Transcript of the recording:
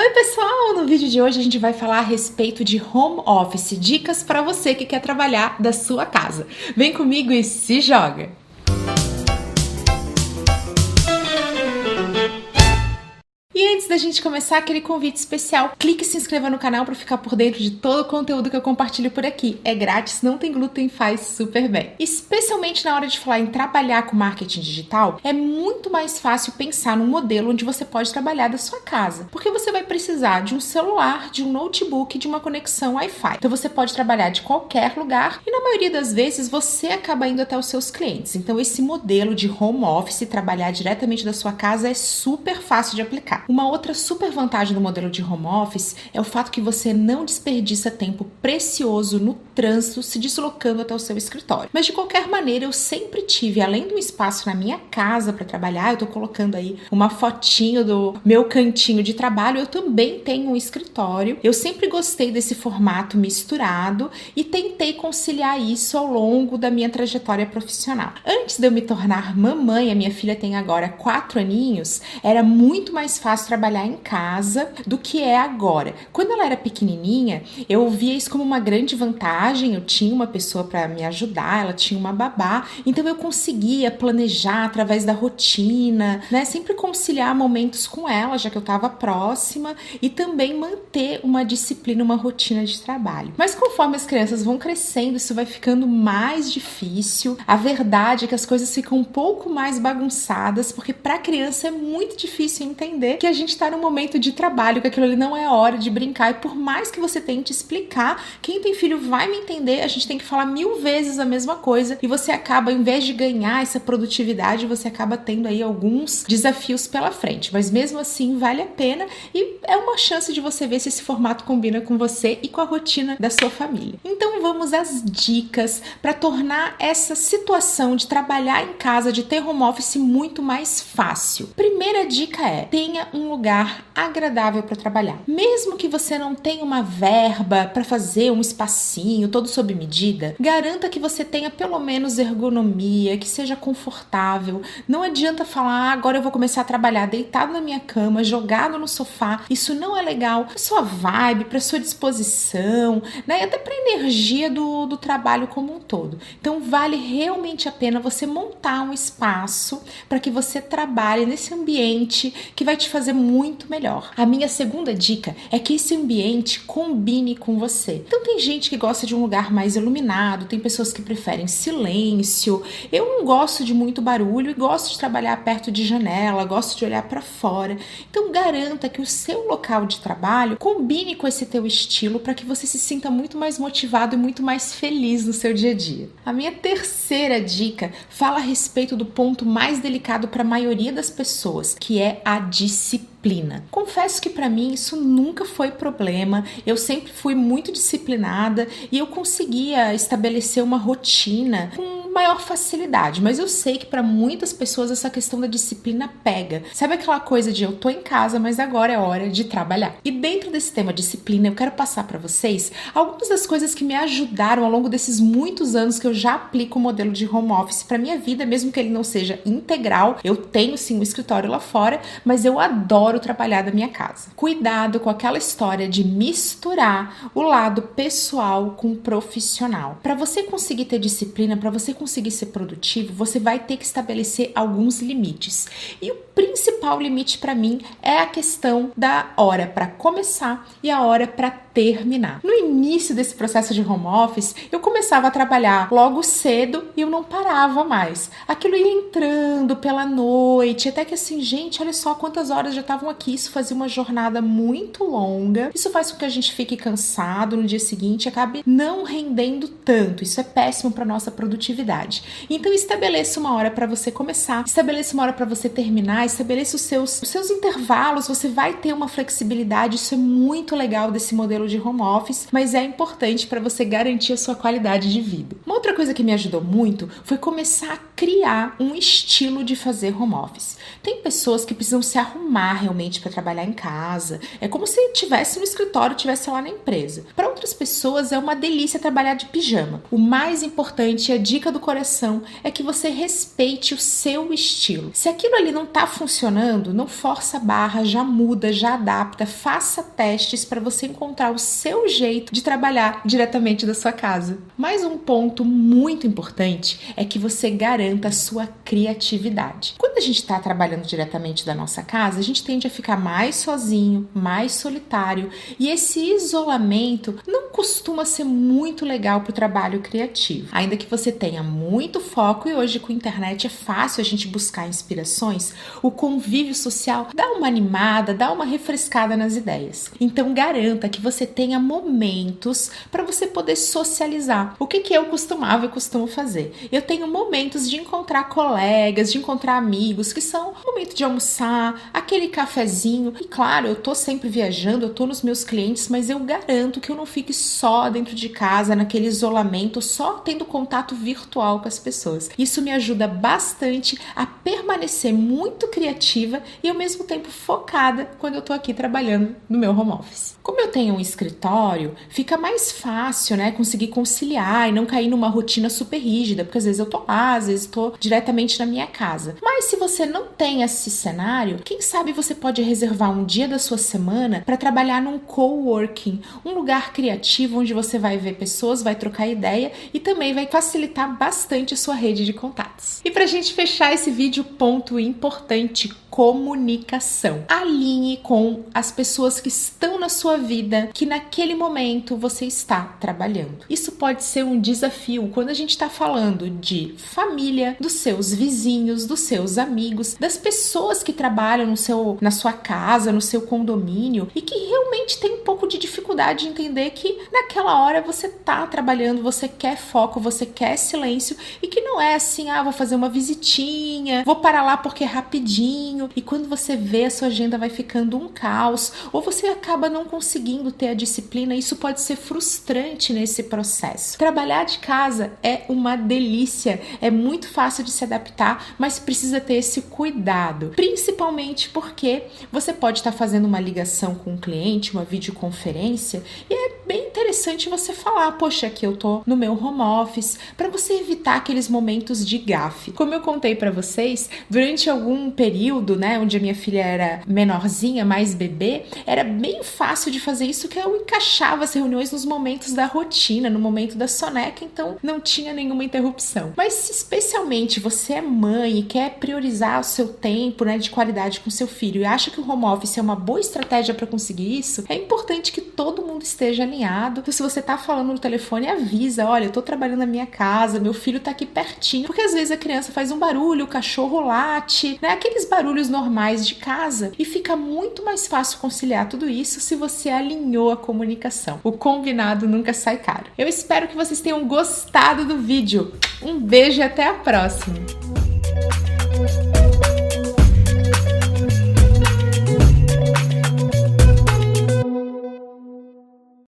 Oi, pessoal! No vídeo de hoje a gente vai falar a respeito de home office, dicas para você que quer trabalhar da sua casa. Vem comigo e se joga! Antes da gente começar, aquele convite especial, clique e se inscreva no canal para ficar por dentro de todo o conteúdo que eu compartilho por aqui. É grátis, não tem glúten, faz super bem. Especialmente na hora de falar em trabalhar com marketing digital, é muito mais fácil pensar num modelo onde você pode trabalhar da sua casa, porque você vai precisar de um celular, de um notebook, de uma conexão Wi-Fi. Então você pode trabalhar de qualquer lugar e na maioria das vezes você acaba indo até os seus clientes. Então esse modelo de home office, trabalhar diretamente da sua casa é super fácil de aplicar. Uma outra super vantagem do modelo de home office é o fato que você não desperdiça tempo precioso no trânsito se deslocando até o seu escritório. Mas de qualquer maneira, eu sempre tive, além do espaço na minha casa para trabalhar, eu tô colocando aí uma fotinho do meu cantinho de trabalho, eu também tenho um escritório. Eu sempre gostei desse formato misturado e tentei conciliar isso ao longo da minha trajetória profissional. Antes de eu me tornar mamãe, a minha filha tem agora quatro aninhos, era muito mais fácil trabalhar em casa do que é agora. Quando ela era pequenininha, eu via isso como uma grande vantagem. Eu tinha uma pessoa para me ajudar, ela tinha uma babá, então eu conseguia planejar através da rotina, né? Sempre conciliar momentos com ela, já que eu estava próxima, e também manter uma disciplina, uma rotina de trabalho. Mas conforme as crianças vão crescendo, isso vai ficando mais difícil. A verdade é que as coisas ficam um pouco mais bagunçadas, porque para criança é muito difícil entender que a gente está num momento de trabalho, que aquilo ali não é hora de brincar. E por mais que você tente explicar, quem tem filho vai me entender, a gente tem que falar mil vezes a mesma coisa. E você acaba, ao invés de ganhar essa produtividade, você acaba tendo aí alguns desafios pela frente. Mas mesmo assim, vale a pena e é uma chance de você ver se esse formato combina com você e com a rotina da sua família. Então vamos às dicas para tornar essa situação de trabalhar em casa, de ter home office muito mais fácil. Primeira dica é: tenha um lugar agradável para trabalhar. Mesmo que você não tenha uma verba para fazer um espacinho todo sob medida, garanta que você tenha pelo menos ergonomia, que seja confortável. Não adianta falar, ah, agora eu vou começar a trabalhar deitado na minha cama, jogado no sofá. Isso não é legal para sua vibe, para sua disposição, né? Até para energia do, do trabalho como um todo. Então vale realmente a pena você montar um espaço para que você trabalhe nesse ambiente que vai te fazer melhor. A minha segunda dica é que esse ambiente combine com você. Então tem gente que gosta de um lugar mais iluminado, tem pessoas que preferem silêncio. Eu não gosto de muito barulho e gosto de trabalhar perto de janela, gosto de olhar para fora. Então garanta que o seu local de trabalho combine com esse teu estilo para que você se sinta muito mais motivado e muito mais feliz no seu dia a dia. A minha terceira dica fala a respeito do ponto mais delicado para a maioria das pessoas, que é a disciplina disciplina. Confesso que para mim isso nunca foi problema. Eu sempre fui muito disciplinada e eu conseguia estabelecer uma rotina com maior facilidade, mas eu sei que para muitas pessoas essa questão da disciplina pega. Sabe aquela coisa de eu tô em casa, mas agora é hora de trabalhar. E dentro desse tema disciplina, eu quero passar para vocês algumas das coisas que me ajudaram ao longo desses muitos anos que eu já aplico o modelo de home office para minha vida, mesmo que ele não seja integral. Eu tenho sim um escritório lá fora, mas eu adoro trabalhar da minha casa. Cuidado com aquela história de misturar o lado pessoal com o profissional. Para você conseguir ter disciplina, para você conseguir conseguir ser produtivo, você vai ter que estabelecer alguns limites. E o principal limite para mim é a questão da hora para começar e a hora para terminar. No início desse processo de home office, eu começava a trabalhar logo cedo e eu não parava mais. Aquilo ia entrando pela noite, até que assim, gente, olha só quantas horas já estavam aqui. Isso fazia uma jornada muito longa. Isso faz com que a gente fique cansado no dia seguinte e acabe não rendendo tanto. Isso é péssimo para nossa produtividade. Então estabeleça uma hora para você começar, estabeleça uma hora para você terminar, estabeleça os seus, os seus intervalos, você vai ter uma flexibilidade. Isso é muito legal desse modelo de home office, mas é importante para você garantir a sua qualidade de vida. Uma outra coisa que me ajudou muito foi começar a criar um estilo de fazer home office. Tem pessoas que precisam se arrumar realmente para trabalhar em casa. É como se tivesse no escritório, tivesse lá na empresa. Para outras pessoas é uma delícia trabalhar de pijama. O mais importante, a dica do coração, é que você respeite o seu estilo. Se aquilo ali não está funcionando, não força a barra, já muda, já adapta, faça testes para você encontrar o seu jeito de trabalhar diretamente da sua casa. Mais um ponto muito importante é que você garanta a sua criatividade. Quando a gente está trabalhando diretamente da nossa casa, a gente tende a ficar mais sozinho, mais solitário e esse isolamento não costuma ser muito legal para o trabalho criativo. Ainda que você tenha muito foco e hoje com a internet é fácil a gente buscar inspirações, o convívio social dá uma animada, dá uma refrescada nas ideias. Então garanta que você tenha momentos para você poder socializar. O que, que eu costumava e costumo fazer? Eu tenho momentos de encontrar colegas, de encontrar amigos, que são momento de almoçar, aquele cafezinho. E claro, eu tô sempre viajando, eu tô nos meus clientes, mas eu garanto que eu não fique só dentro de casa, naquele isolamento, só tendo contato virtual com as pessoas. Isso me ajuda bastante a permanecer muito criativa e ao mesmo tempo focada quando eu tô aqui trabalhando no meu home office. Como eu tenho um escritório, fica mais fácil, né, conseguir conciliar e não cair numa rotina super rígida, porque às vezes eu tô lá, às vezes tô diretamente na minha casa. Mas se você não tem esse cenário, quem sabe você pode reservar um dia da sua semana para trabalhar num coworking, um lugar criativo onde você vai ver pessoas, vai trocar ideia e também vai facilitar bastante a sua rede de contatos. E para a gente fechar esse vídeo, ponto importante: comunicação. Alinhe com as pessoas que estão na sua vida, que naquele momento você está trabalhando. Isso pode ser um desafio quando a gente está falando de família, dos seus vizinhos, dos seus amigos, das pessoas que trabalham no seu, na sua casa, no seu condomínio e que realmente tem um pouco de dificuldade de entender que naquela hora você está trabalhando, você quer foco, você quer silêncio e que não é assim, ah, vou fazer uma visitinha, vou parar lá porque é rapidinho. E quando você vê, a sua agenda vai ficando um caos, ou você acaba não conseguindo ter a disciplina, isso pode ser frustrante nesse processo. Trabalhar de casa é uma delícia, é muito fácil de se adaptar, mas precisa ter esse cuidado, principalmente porque você pode estar fazendo uma ligação com um cliente, uma videoconferência, e é interessante você falar, poxa, aqui eu tô no meu home office, para você evitar aqueles momentos de gafe. Como eu contei para vocês, durante algum período, né, onde a minha filha era menorzinha, mais bebê, era bem fácil de fazer isso que eu encaixava as reuniões nos momentos da rotina, no momento da soneca, então não tinha nenhuma interrupção. Mas se especialmente você é mãe e quer priorizar o seu tempo, né, de qualidade com seu filho e acha que o home office é uma boa estratégia para conseguir isso, é importante que todo mundo esteja alinhado. Então, se você tá falando no telefone, avisa, olha, eu tô trabalhando na minha casa, meu filho tá aqui pertinho, porque às vezes a criança faz um barulho, o cachorro late, né, aqueles barulhos normais de casa e fica muito mais fácil conciliar tudo isso se você alinhou a comunicação. O combinado nunca sai caro. Eu espero que vocês tenham gostado do vídeo. Um beijo e até a próxima!